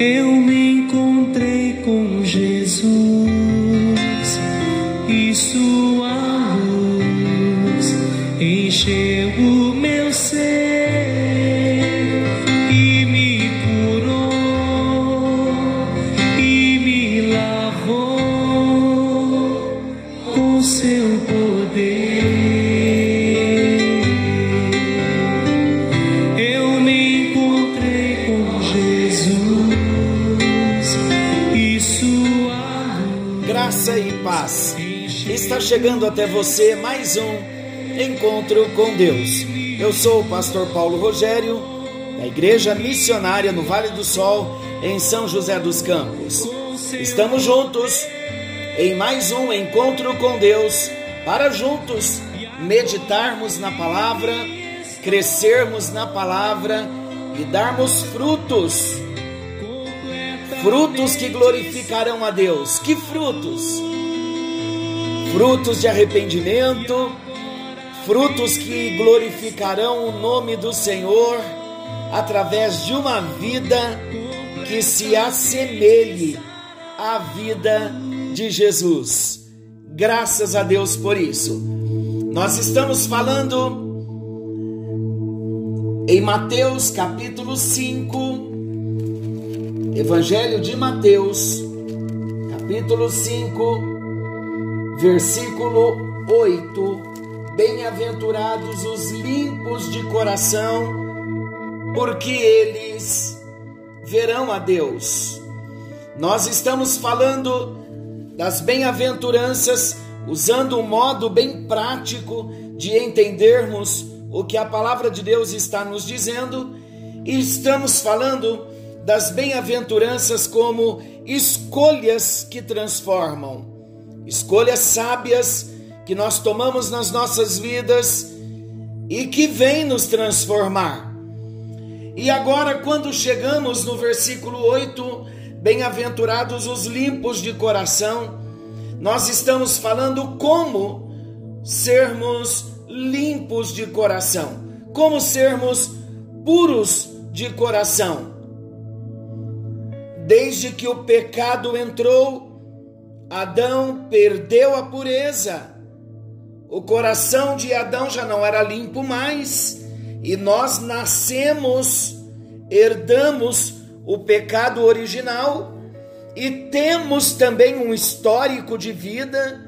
Eu me Está chegando até você mais um encontro com Deus. Eu sou o pastor Paulo Rogério, da Igreja Missionária no Vale do Sol, em São José dos Campos. Estamos juntos em mais um encontro com Deus para juntos meditarmos na palavra, crescermos na palavra e darmos frutos. Frutos que glorificarão a Deus. Que frutos? Frutos de arrependimento, frutos que glorificarão o nome do Senhor através de uma vida que se assemelhe à vida de Jesus. Graças a Deus por isso. Nós estamos falando em Mateus capítulo 5, Evangelho de Mateus, capítulo 5, versículo 8. Bem-aventurados os limpos de coração, porque eles verão a Deus. Nós estamos falando das bem-aventuranças usando um modo bem prático de entendermos o que a palavra de Deus está nos dizendo, e estamos falando das bem-aventuranças como escolhas que transformam, escolhas sábias que nós tomamos nas nossas vidas e que vêm nos transformar. E agora, quando chegamos no versículo 8, bem-aventurados os limpos de coração, nós estamos falando como sermos limpos de coração, como sermos puros de coração. Desde que o pecado entrou, Adão perdeu a pureza. O coração de Adão já não era limpo mais, e nós nascemos, herdamos o pecado original e temos também um histórico de vida,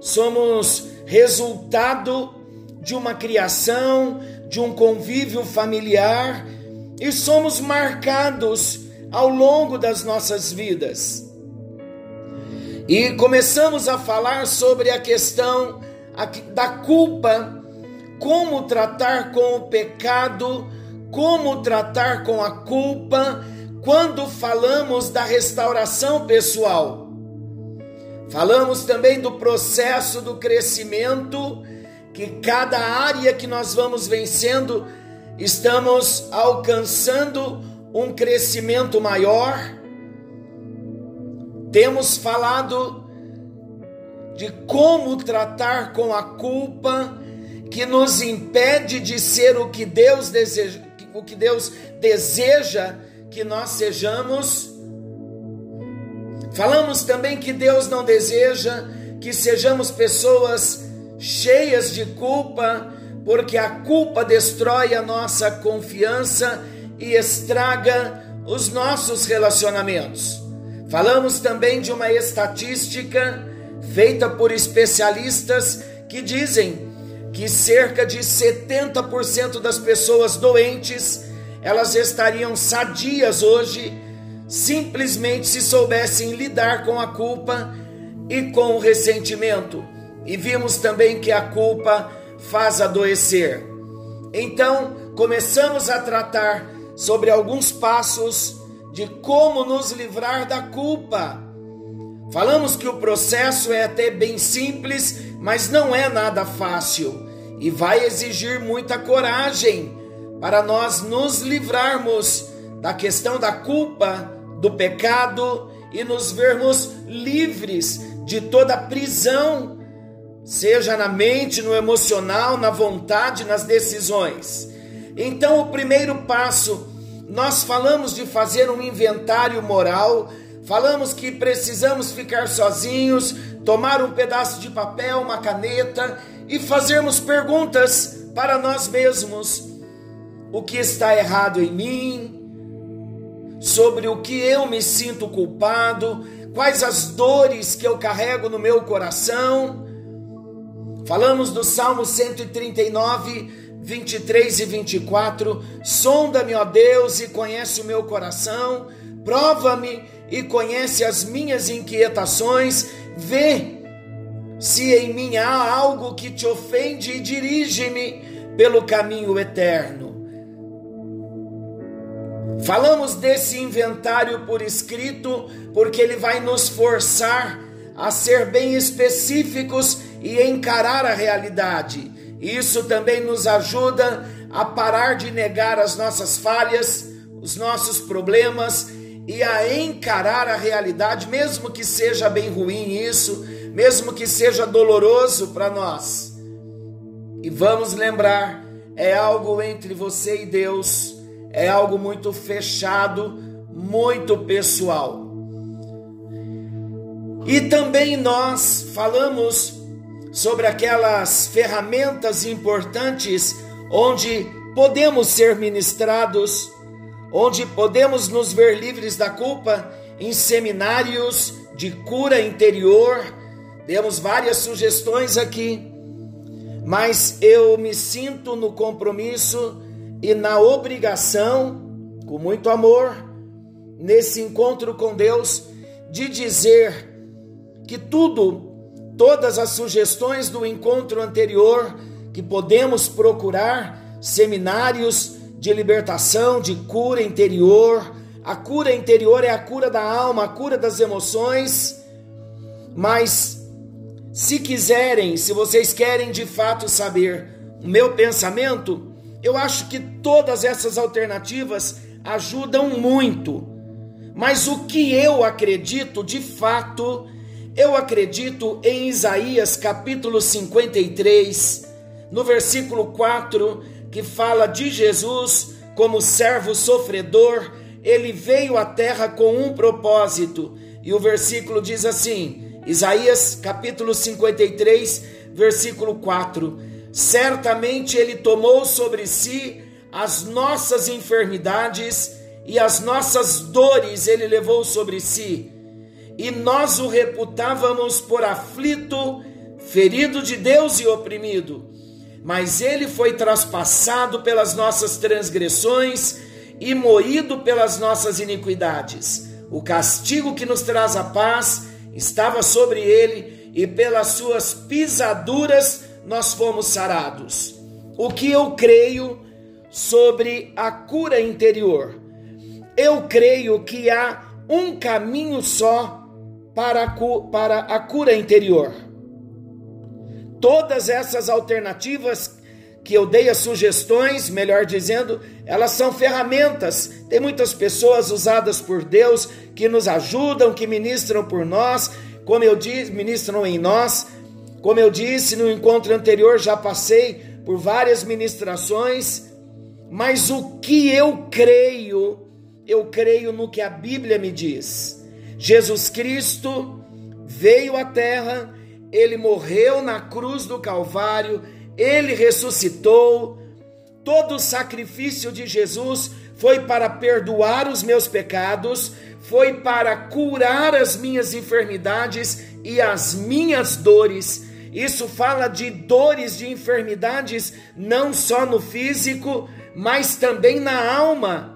somos resultado de uma criação, de um convívio familiar e somos marcados ao longo das nossas vidas. E começamos a falar sobre a questão da culpa, como tratar com o pecado, como tratar com a culpa quando falamos da restauração pessoal. Falamos também do processo do crescimento, que cada área que nós vamos vencendo, estamos alcançando um crescimento maior. Temos falado de como tratar com a culpa que nos impede de ser o que Deus deseja, o que Deus deseja que nós sejamos. Falamos também que Deus não deseja que sejamos pessoas cheias de culpa, porque a culpa destrói a nossa confiança e estraga os nossos relacionamentos. Falamos também de uma estatística feita por especialistas que dizem que cerca de 70% das pessoas doentes elas estariam sadias hoje simplesmente se soubessem lidar com a culpa e com o ressentimento. E vimos também que a culpa faz adoecer. Então, começamos a tratar sobre alguns passos de como nos livrar da culpa. Falamos que o processo é até bem simples, mas não é nada fácil e vai exigir muita coragem para nós nos livrarmos da questão da culpa, do pecado e nos vermos livres de toda prisão, seja na mente, no emocional, na vontade, nas decisões. Então, o primeiro passo, nós falamos de fazer um inventário moral, falamos que precisamos ficar sozinhos, tomar um pedaço de papel, uma caneta e fazermos perguntas para nós mesmos: o que está errado em mim? Sobre o que eu me sinto culpado? Quais as dores que eu carrego no meu coração? Falamos do Salmo 139, 23 e 24. Sonda-me, ó Deus, e conhece o meu coração. Prova-me e conhece as minhas inquietações. Vê se em mim há algo que te ofende e dirige-me pelo caminho eterno. Falamos desse inventário por escrito porque ele vai nos forçar a ser bem específicos e encarar a realidade. Isso também nos ajuda a parar de negar as nossas falhas, os nossos problemas e a encarar a realidade, mesmo que seja bem ruim isso, mesmo que seja doloroso para nós. E vamos lembrar, é algo entre você e Deus, é algo muito fechado, muito pessoal. E também nós falamos sobre aquelas ferramentas importantes onde podemos ser ministrados, onde podemos nos ver livres da culpa em seminários de cura interior. Demos várias sugestões aqui, mas eu me sinto no compromisso e na obrigação, com muito amor, nesse encontro com Deus, de dizer que tudo todas as sugestões do encontro anterior que podemos procurar, seminários de libertação, de cura interior. A cura interior é a cura da alma, a cura das emoções. Mas se quiserem, se vocês querem de fato saber o meu pensamento, eu acho que todas essas alternativas ajudam muito. Mas o que eu acredito de fato eu acredito em Isaías capítulo 53, no versículo 4, que fala de Jesus como servo sofredor, ele veio à terra com um propósito. E o versículo diz assim: Isaías capítulo 53, versículo 4: Certamente ele tomou sobre si as nossas enfermidades e as nossas dores ele levou sobre si e nós o reputávamos por aflito, ferido de Deus e oprimido. Mas ele foi traspassado pelas nossas transgressões e moído pelas nossas iniquidades. O castigo que nos traz a paz estava sobre ele, e pelas suas pisaduras nós fomos sarados. O que eu creio sobre a cura interior? Eu creio que há um caminho só para a, para a cura interior. Todas essas alternativas que eu dei as sugestões, melhor dizendo, elas são ferramentas. Tem muitas pessoas usadas por Deus que nos ajudam, que ministram por nós, como eu disse, ministram em nós. Como eu disse no encontro anterior, já passei por várias ministrações, mas o que eu creio, eu creio no que a Bíblia me diz. Jesus Cristo veio à terra, ele morreu na cruz do Calvário, ele ressuscitou. Todo o sacrifício de Jesus foi para perdoar os meus pecados, foi para curar as minhas enfermidades e as minhas dores. Isso fala de dores, de enfermidades, não só no físico, mas também na alma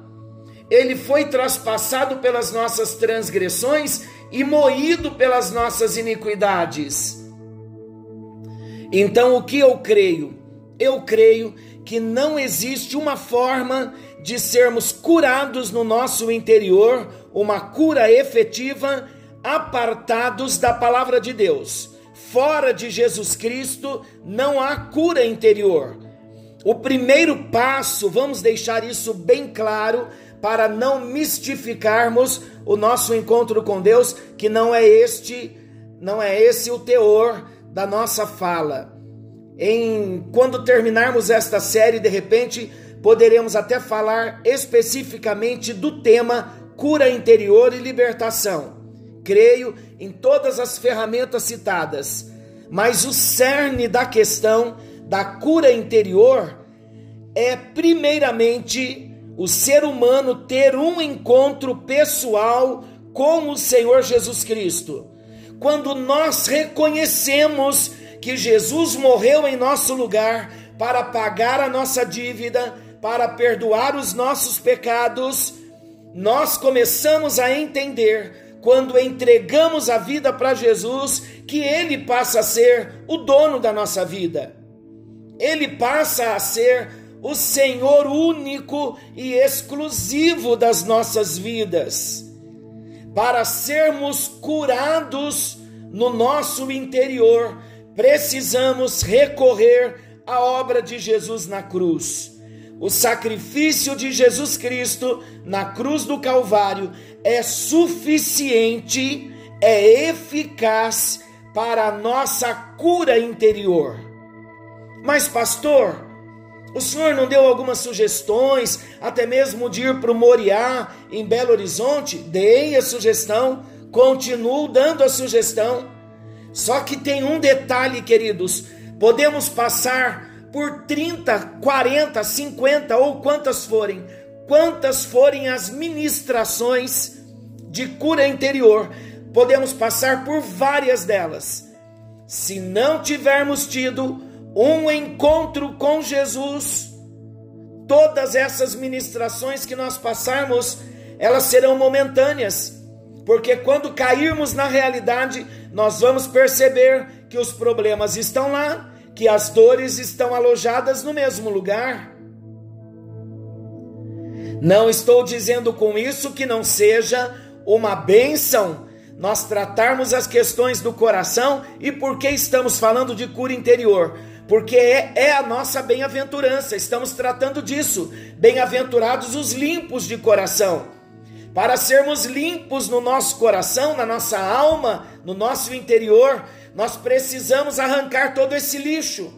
ele foi traspassado pelas nossas transgressões e moído pelas nossas iniquidades. Então, o que eu creio? Eu creio que não existe uma forma de sermos curados no nosso interior, uma cura efetiva, apartados da palavra de Deus. Fora de Jesus Cristo não há cura interior. O primeiro passo, vamos deixar isso bem claro, para não mistificarmos o nosso encontro com Deus, que não é este, não é esse o teor da nossa fala. Em quando terminarmos esta série, de repente, poderemos até falar especificamente do tema cura interior e libertação. Creio em todas as ferramentas citadas, mas o cerne da questão da cura interior é primeiramente o ser humano ter um encontro pessoal com o Senhor Jesus Cristo. Quando nós reconhecemos que Jesus morreu em nosso lugar para pagar a nossa dívida, para perdoar os nossos pecados, nós começamos a entender, quando entregamos a vida para Jesus, que Ele passa a ser o dono da nossa vida. Ele passa a ser o Senhor único e exclusivo das nossas vidas. Para sermos curados no nosso interior, precisamos recorrer à obra de Jesus na cruz. O sacrifício de Jesus Cristo na cruz do Calvário é suficiente, é eficaz para a nossa cura interior. Mas, pastor, o senhor não deu algumas sugestões, até mesmo de ir para o Moriá, em Belo Horizonte? Dei a sugestão, continuo dando a sugestão. Só que tem um detalhe, queridos: podemos passar por 30, 40, 50 ou quantas forem, quantas forem as ministrações de cura interior, podemos passar por várias delas. Se não tivermos tido um encontro com Jesus, todas essas ministrações que nós passarmos, elas serão momentâneas, porque quando cairmos na realidade, nós vamos perceber que os problemas estão lá, que as dores estão alojadas no mesmo lugar. Não estou dizendo com isso que não seja uma bênção nós tratarmos as questões do coração e por que estamos falando de cura interior? Porque é, é a nossa bem-aventurança, estamos tratando disso. Bem-aventurados os limpos de coração. Para sermos limpos no nosso coração, na nossa alma, no nosso interior, nós precisamos arrancar todo esse lixo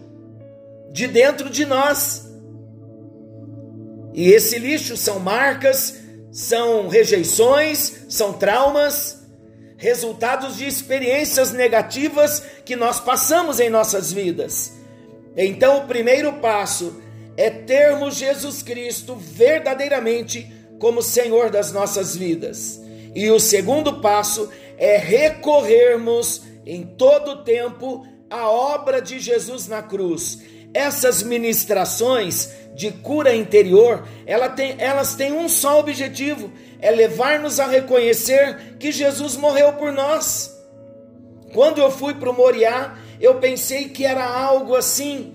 de dentro de nós. E esse lixo são marcas, são rejeições, são traumas, resultados de experiências negativas que nós passamos em nossas vidas. Então, o primeiro passo é termos Jesus Cristo verdadeiramente como Senhor das nossas vidas. E o segundo passo é recorrermos em todo tempo à obra de Jesus na cruz. Essas ministrações de cura interior, ela tem, elas têm um só objetivo: é levar-nos a reconhecer que Jesus morreu por nós. Quando eu fui para o Moriá, eu pensei que era algo assim,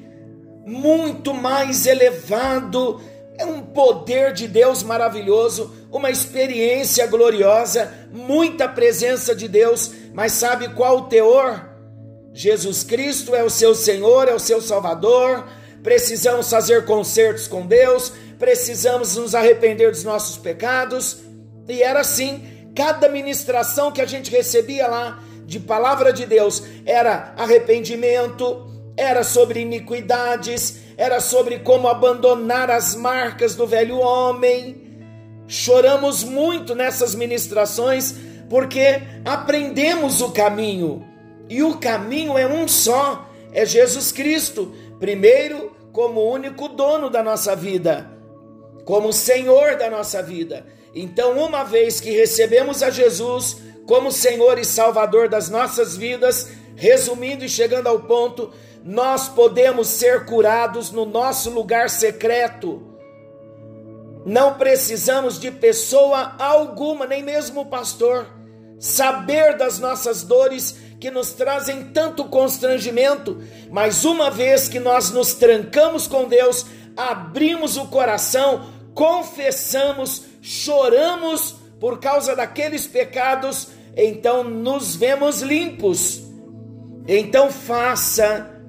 muito mais elevado, é um poder de Deus maravilhoso, uma experiência gloriosa, muita presença de Deus, mas sabe qual o teor? Jesus Cristo é o seu Senhor, é o seu Salvador, precisamos fazer concertos com Deus, precisamos nos arrepender dos nossos pecados, e era assim, cada ministração que a gente recebia lá, de palavra de Deus era arrependimento, era sobre iniquidades, era sobre como abandonar as marcas do velho homem. Choramos muito nessas ministrações porque aprendemos o caminho. E o caminho é um só, é Jesus Cristo, primeiro como único dono da nossa vida, como Senhor da nossa vida. Então, uma vez que recebemos a Jesus, como Senhor e Salvador das nossas vidas, resumindo e chegando ao ponto, nós podemos ser curados no nosso lugar secreto. Não precisamos de pessoa alguma, nem mesmo o pastor, saber das nossas dores que nos trazem tanto constrangimento, mas uma vez que nós nos trancamos com Deus, abrimos o coração, confessamos, choramos por causa daqueles pecados, então nos vemos limpos. Então faça,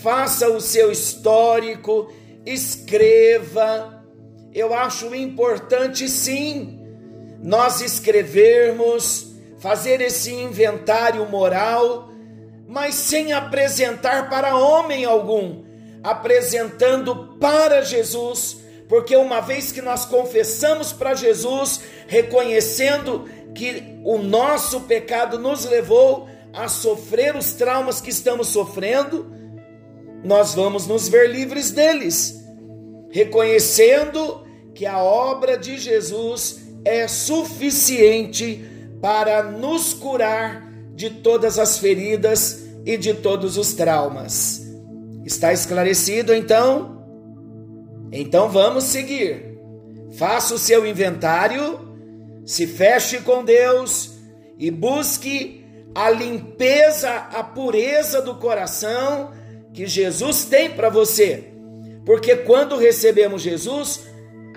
faça o seu histórico, escreva. Eu acho importante sim nós escrevermos, fazer esse inventário moral, mas sem apresentar para homem algum, apresentando para Jesus, porque uma vez que nós confessamos para Jesus, reconhecendo que o nosso pecado nos levou a sofrer os traumas que estamos sofrendo, nós vamos nos ver livres deles, reconhecendo que a obra de Jesus é suficiente para nos curar de todas as feridas e de todos os traumas. Está esclarecido então? Então vamos seguir. Faça o seu inventário, se feche com Deus e busque a limpeza, a pureza do coração que Jesus tem para você. Porque quando recebemos Jesus,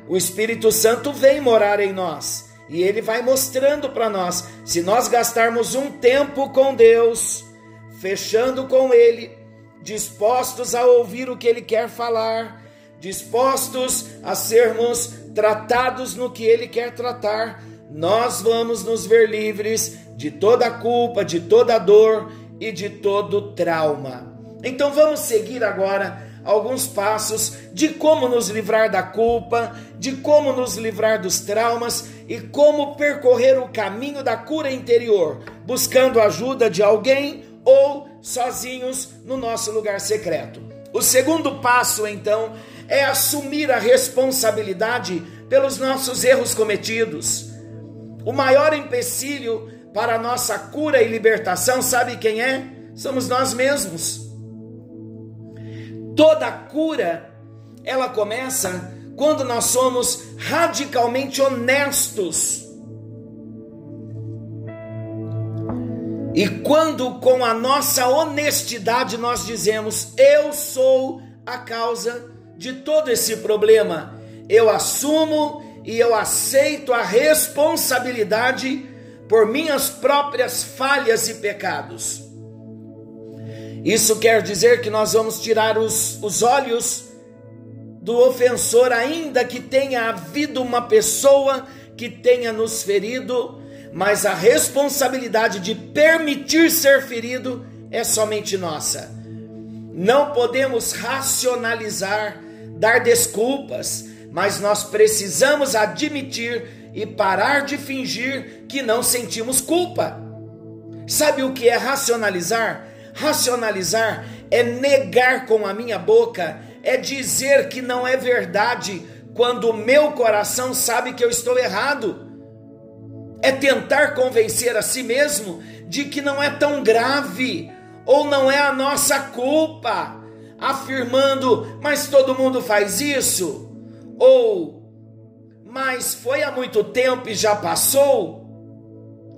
o Espírito Santo vem morar em nós e ele vai mostrando para nós. Se nós gastarmos um tempo com Deus, fechando com ele, dispostos a ouvir o que ele quer falar, dispostos a sermos tratados no que Ele quer tratar, nós vamos nos ver livres de toda culpa, de toda dor e de todo trauma. Então vamos seguir agora alguns passos de como nos livrar da culpa, de como nos livrar dos traumas e como percorrer o caminho da cura interior, buscando a ajuda de alguém ou sozinhos no nosso lugar secreto. O segundo passo, então, é assumir a responsabilidade pelos nossos erros cometidos. O maior empecilho para a nossa cura e libertação, sabe quem é? Somos nós mesmos. Toda cura, ela começa quando nós somos radicalmente honestos. E quando com a nossa honestidade nós dizemos: Eu sou a causa de todo esse problema. Eu assumo e eu aceito a responsabilidade por minhas próprias falhas e pecados. Isso quer dizer que nós vamos tirar os, os olhos do ofensor, ainda que tenha havido uma pessoa que tenha nos ferido, mas a responsabilidade de permitir ser ferido é somente nossa. Não podemos racionalizar dar desculpas, mas nós precisamos admitir e parar de fingir que não sentimos culpa. Sabe o que é racionalizar? Racionalizar é negar com a minha boca, é dizer que não é verdade quando o meu coração sabe que eu estou errado. É tentar convencer a si mesmo de que não é tão grave ou não é a nossa culpa afirmando, mas todo mundo faz isso? Ou, mas foi há muito tempo e já passou?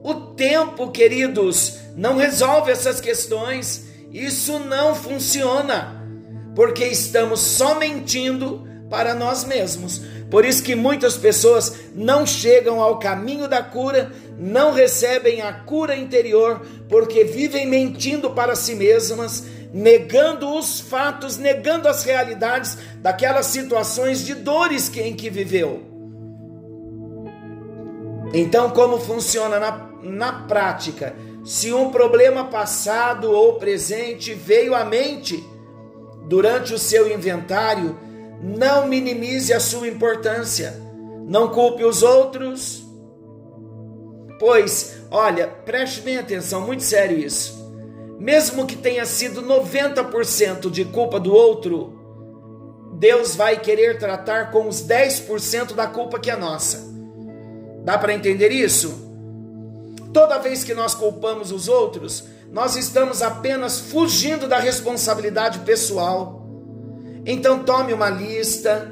O tempo, queridos, não resolve essas questões. Isso não funciona, porque estamos só mentindo para nós mesmos. Por isso que muitas pessoas não chegam ao caminho da cura, não recebem a cura interior, porque vivem mentindo para si mesmas negando os fatos, negando as realidades daquelas situações de dores que, em que viveu. Então, como funciona na, na prática? Se um problema passado ou presente veio à mente durante o seu inventário, não minimize a sua importância, não culpe os outros, pois, olha, preste bem atenção, muito sério isso mesmo que tenha sido 90% de culpa do outro, Deus vai querer tratar com os 10% da culpa que é nossa. Dá para entender isso? Toda vez que nós culpamos os outros, nós estamos apenas fugindo da responsabilidade pessoal. Então tome uma lista,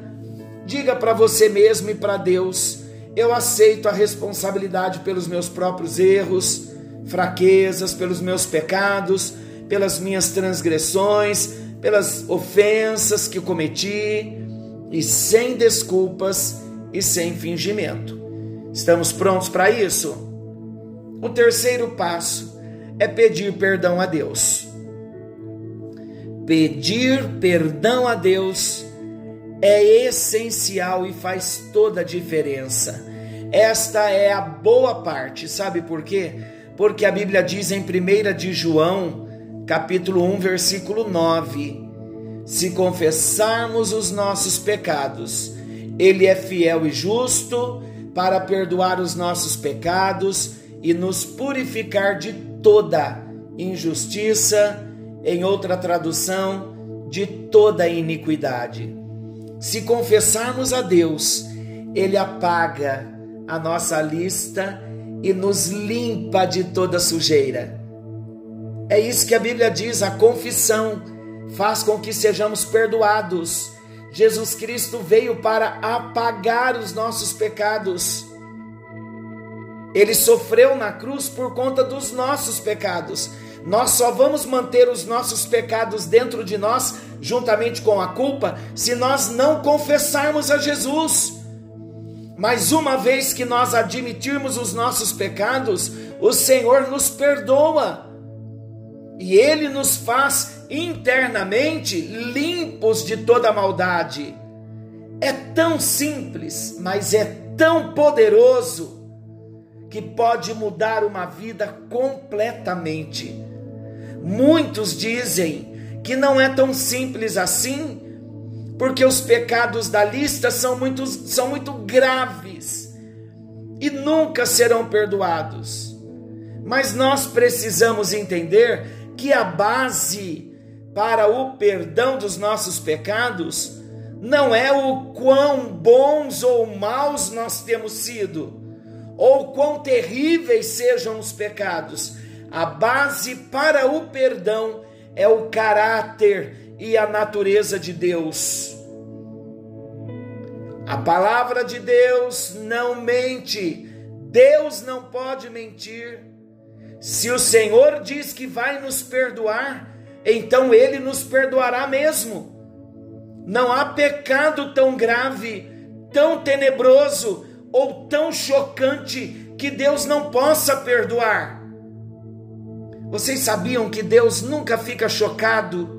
diga para você mesmo e para Deus: eu aceito a responsabilidade pelos meus próprios erros fraquezas, pelos meus pecados, pelas minhas transgressões, pelas ofensas que cometi, e sem desculpas e sem fingimento. Estamos prontos para isso? O terceiro passo é pedir perdão a Deus. Pedir perdão a Deus é essencial e faz toda a diferença. Esta é a boa parte, sabe por quê? Porque a Bíblia diz em 1 de João, capítulo 1, versículo 9: Se confessarmos os nossos pecados, Ele é fiel e justo para perdoar os nossos pecados e nos purificar de toda injustiça, em outra tradução, de toda iniquidade. Se confessarmos a Deus, Ele apaga a nossa lista e nos limpa de toda sujeira. É isso que a Bíblia diz: a confissão faz com que sejamos perdoados. Jesus Cristo veio para apagar os nossos pecados. Ele sofreu na cruz por conta dos nossos pecados. Nós só vamos manter os nossos pecados dentro de nós, juntamente com a culpa, se nós não confessarmos a Jesus. Mas uma vez que nós admitirmos os nossos pecados, o Senhor nos perdoa. E Ele nos faz internamente limpos de toda maldade. É tão simples, mas é tão poderoso que pode mudar uma vida completamente. Muitos dizem que não é tão simples assim, porque os pecados da lista são muito, são muito graves e nunca serão perdoados. Mas nós precisamos entender que a base para o perdão dos nossos pecados não é o quão bons ou maus nós temos sido, ou quão terríveis sejam os pecados. A base para o perdão é o caráter e a natureza de Deus. A palavra de Deus não mente, Deus não pode mentir. Se o Senhor diz que vai nos perdoar, então Ele nos perdoará mesmo. Não há pecado tão grave, tão tenebroso ou tão chocante que Deus não possa perdoar. Vocês sabiam que Deus nunca fica chocado?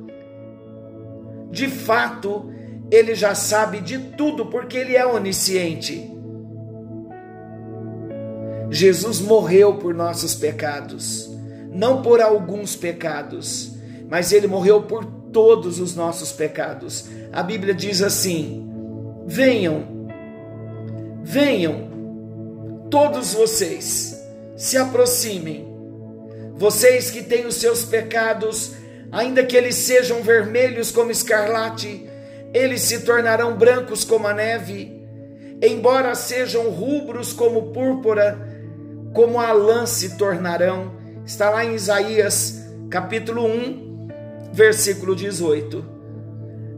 De fato, Ele já sabe de tudo porque Ele é onisciente. Jesus morreu por nossos pecados, não por alguns pecados, mas Ele morreu por todos os nossos pecados. A Bíblia diz assim: venham, venham, todos vocês, se aproximem vocês que têm os seus pecados, ainda que eles sejam vermelhos como escarlate, eles se tornarão brancos como a neve. Embora sejam rubros como púrpura, como a lã se tornarão. Está lá em Isaías, capítulo 1, versículo 18.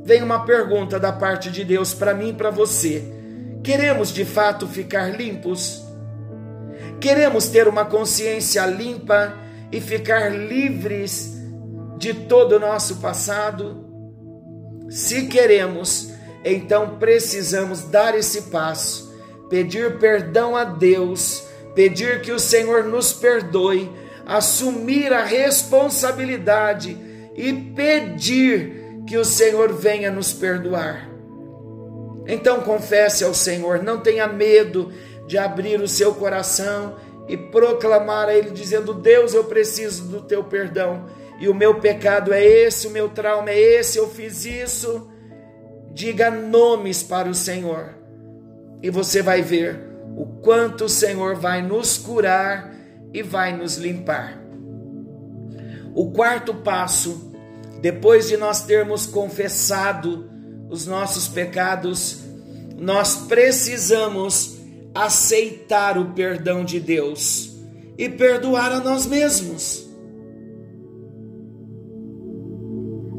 Vem uma pergunta da parte de Deus para mim e para você. Queremos de fato ficar limpos? Queremos ter uma consciência limpa e ficar livres de todo o nosso passado? Se queremos, então precisamos dar esse passo, pedir perdão a Deus, pedir que o Senhor nos perdoe, assumir a responsabilidade e pedir que o Senhor venha nos perdoar. Então confesse ao Senhor, não tenha medo de abrir o seu coração e proclamar a Ele, dizendo: Deus, eu preciso do teu perdão, e o meu pecado é esse, o meu trauma é esse, eu fiz isso. Diga nomes para o Senhor, e você vai ver o quanto o Senhor vai nos curar e vai nos limpar. O quarto passo, depois de nós termos confessado os nossos pecados, nós precisamos aceitar o perdão de Deus e perdoar a nós mesmos.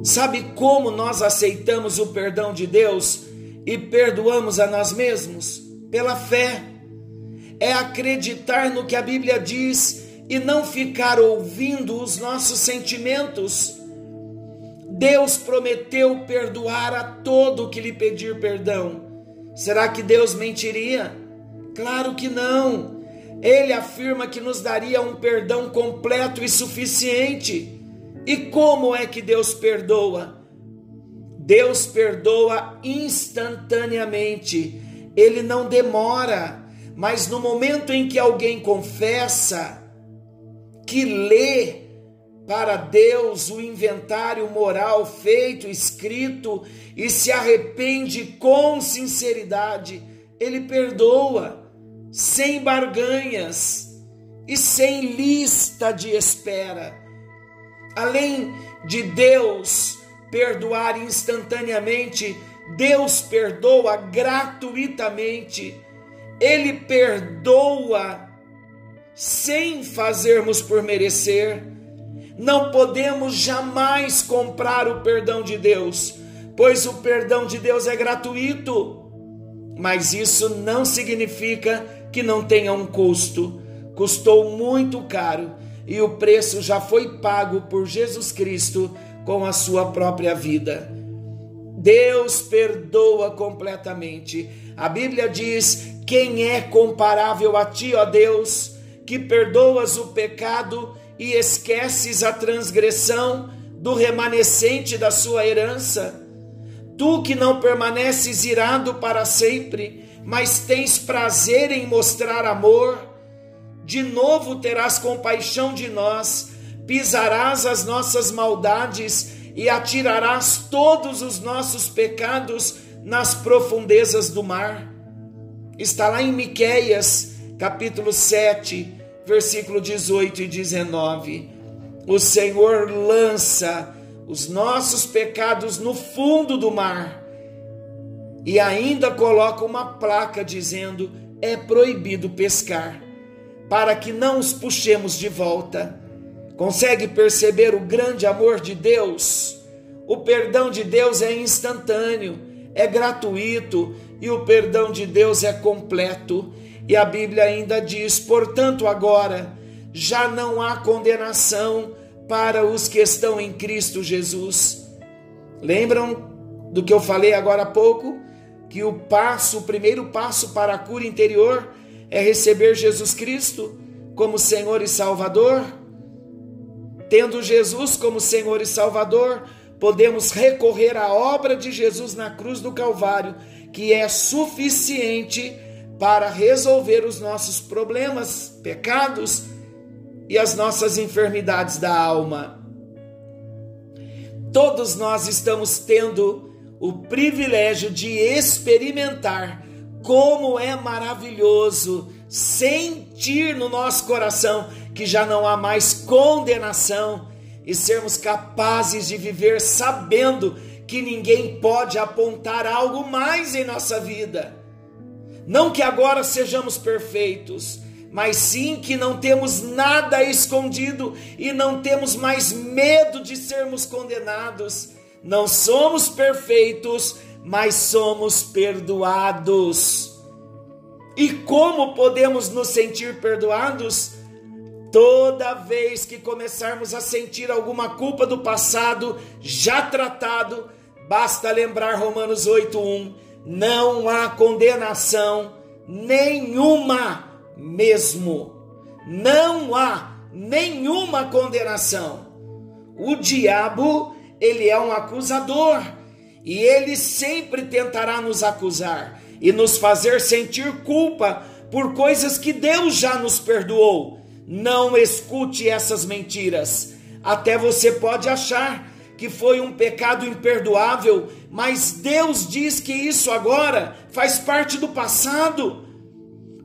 Sabe como nós aceitamos o perdão de Deus e perdoamos a nós mesmos? Pela fé. É acreditar no que a Bíblia diz e não ficar ouvindo os nossos sentimentos. Deus prometeu perdoar a todo que lhe pedir perdão. Será que Deus mentiria? Claro que não. Ele afirma que nos daria um perdão completo e suficiente. E como é que Deus perdoa? Deus perdoa instantaneamente. Ele não demora, mas no momento em que alguém confessa, que lê para Deus o inventário moral feito, escrito e se arrepende com sinceridade, Ele perdoa, sem barganhas e sem lista de espera. Além de Deus perdoar instantaneamente, Deus perdoa gratuitamente. Ele perdoa sem fazermos por merecer. Não podemos jamais comprar o perdão de Deus, pois o perdão de Deus é gratuito. Mas isso não significa que não tenha um custo. Custou muito caro e o preço já foi pago por Jesus Cristo com a sua própria vida. Deus perdoa completamente. A Bíblia diz: Quem é comparável a ti, ó Deus, que perdoas o pecado e esqueces a transgressão do remanescente da sua herança? Tu que não permaneces irado para sempre, mas tens prazer em mostrar amor, de novo terás compaixão de nós, pisarás as nossas maldades e atirarás todos os nossos pecados nas profundezas do mar. Está lá em Miqueias, capítulo 7, versículo 18 e 19. O Senhor lança os nossos pecados no fundo do mar e ainda coloca uma placa dizendo: é proibido pescar, para que não os puxemos de volta. Consegue perceber o grande amor de Deus? O perdão de Deus é instantâneo, é gratuito e o perdão de Deus é completo. E a Bíblia ainda diz: portanto, agora já não há condenação para os que estão em Cristo Jesus. Lembram do que eu falei agora há pouco? Que o passo, o primeiro passo para a cura interior é receber Jesus Cristo como Senhor e Salvador? Tendo Jesus como Senhor e Salvador, podemos recorrer à obra de Jesus na cruz do Calvário, que é suficiente para resolver os nossos problemas, pecados e as nossas enfermidades da alma. Todos nós estamos tendo o privilégio de experimentar como é maravilhoso sentir no nosso coração que já não há mais condenação e sermos capazes de viver sabendo que ninguém pode apontar algo mais em nossa vida. Não que agora sejamos perfeitos, mas sim que não temos nada escondido e não temos mais medo de sermos condenados. Não somos perfeitos, mas somos perdoados. E como podemos nos sentir perdoados? Toda vez que começarmos a sentir alguma culpa do passado já tratado, basta lembrar Romanos 8:1, não há condenação nenhuma mesmo. Não há nenhuma condenação. O diabo, ele é um acusador e ele sempre tentará nos acusar e nos fazer sentir culpa por coisas que Deus já nos perdoou não escute essas mentiras. Até você pode achar que foi um pecado imperdoável, mas Deus diz que isso agora faz parte do passado,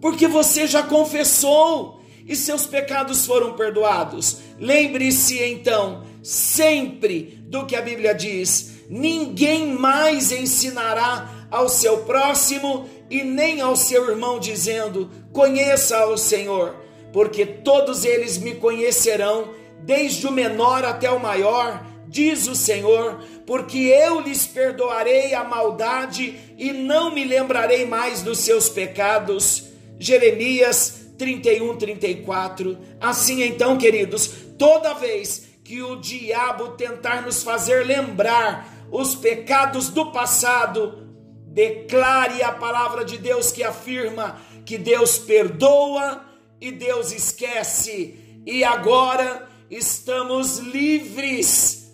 porque você já confessou e seus pecados foram perdoados. Lembre-se então sempre do que a Bíblia diz: ninguém mais ensinará ao seu próximo e nem ao seu irmão, dizendo: conheça o Senhor porque todos eles me conhecerão, desde o menor até o maior, diz o Senhor, porque eu lhes perdoarei a maldade e não me lembrarei mais dos seus pecados. Jeremias 31, 34. Assim então, queridos, toda vez que o diabo tentar nos fazer lembrar os pecados do passado, declare a palavra de Deus que afirma que Deus perdoa e Deus esquece, e agora estamos livres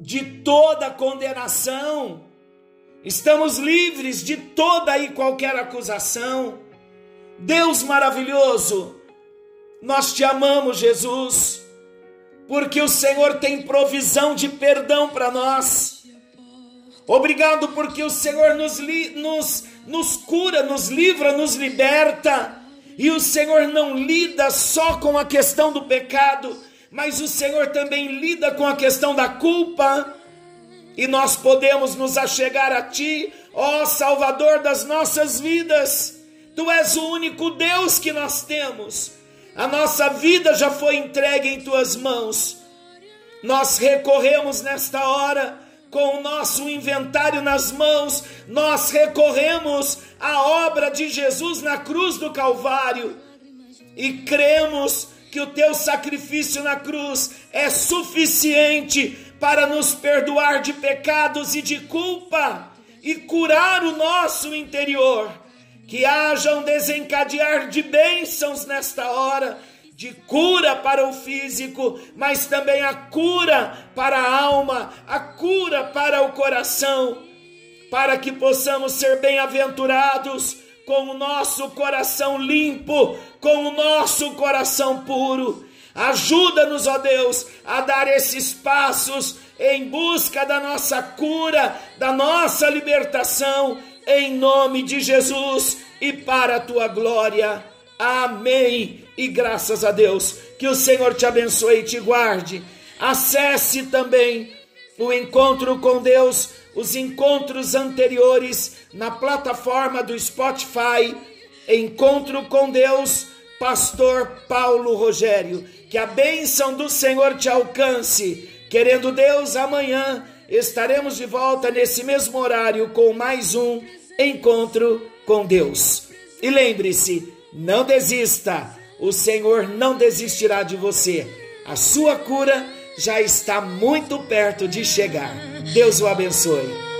de toda condenação, estamos livres de toda e qualquer acusação. Deus maravilhoso, nós te amamos, Jesus porque o Senhor tem provisão de perdão para nós. Obrigado porque o Senhor nos, nos, nos cura, nos livra, nos liberta. E o Senhor não lida só com a questão do pecado, mas o Senhor também lida com a questão da culpa. E nós podemos nos achegar a Ti, ó Salvador das nossas vidas. Tu és o único Deus que nós temos. A nossa vida já foi entregue em Tuas mãos. Nós recorremos nesta hora com o nosso inventário nas mãos, nós recorremos à obra de Jesus na cruz do Calvário e cremos que o teu sacrifício na cruz é suficiente para nos perdoar de pecados e de culpa e curar o nosso interior. Que haja um desencadear de bênçãos nesta hora de cura para o físico, mas também a cura para a alma, a cura para o coração, para que possamos ser bem-aventurados com o nosso coração limpo, com o nosso coração puro. Ajuda-nos, ó Deus, a dar esses passos em busca da nossa cura, da nossa libertação, em nome de Jesus e para a tua glória. Amém. E graças a Deus, que o Senhor te abençoe e te guarde. Acesse também o encontro com Deus, os encontros anteriores na plataforma do Spotify. Encontro com Deus, Pastor Paulo Rogério. Que a bênção do Senhor te alcance. Querendo Deus, amanhã estaremos de volta nesse mesmo horário com mais um encontro com Deus. E lembre-se, não desista, o Senhor não desistirá de você. A sua cura já está muito perto de chegar. Deus o abençoe.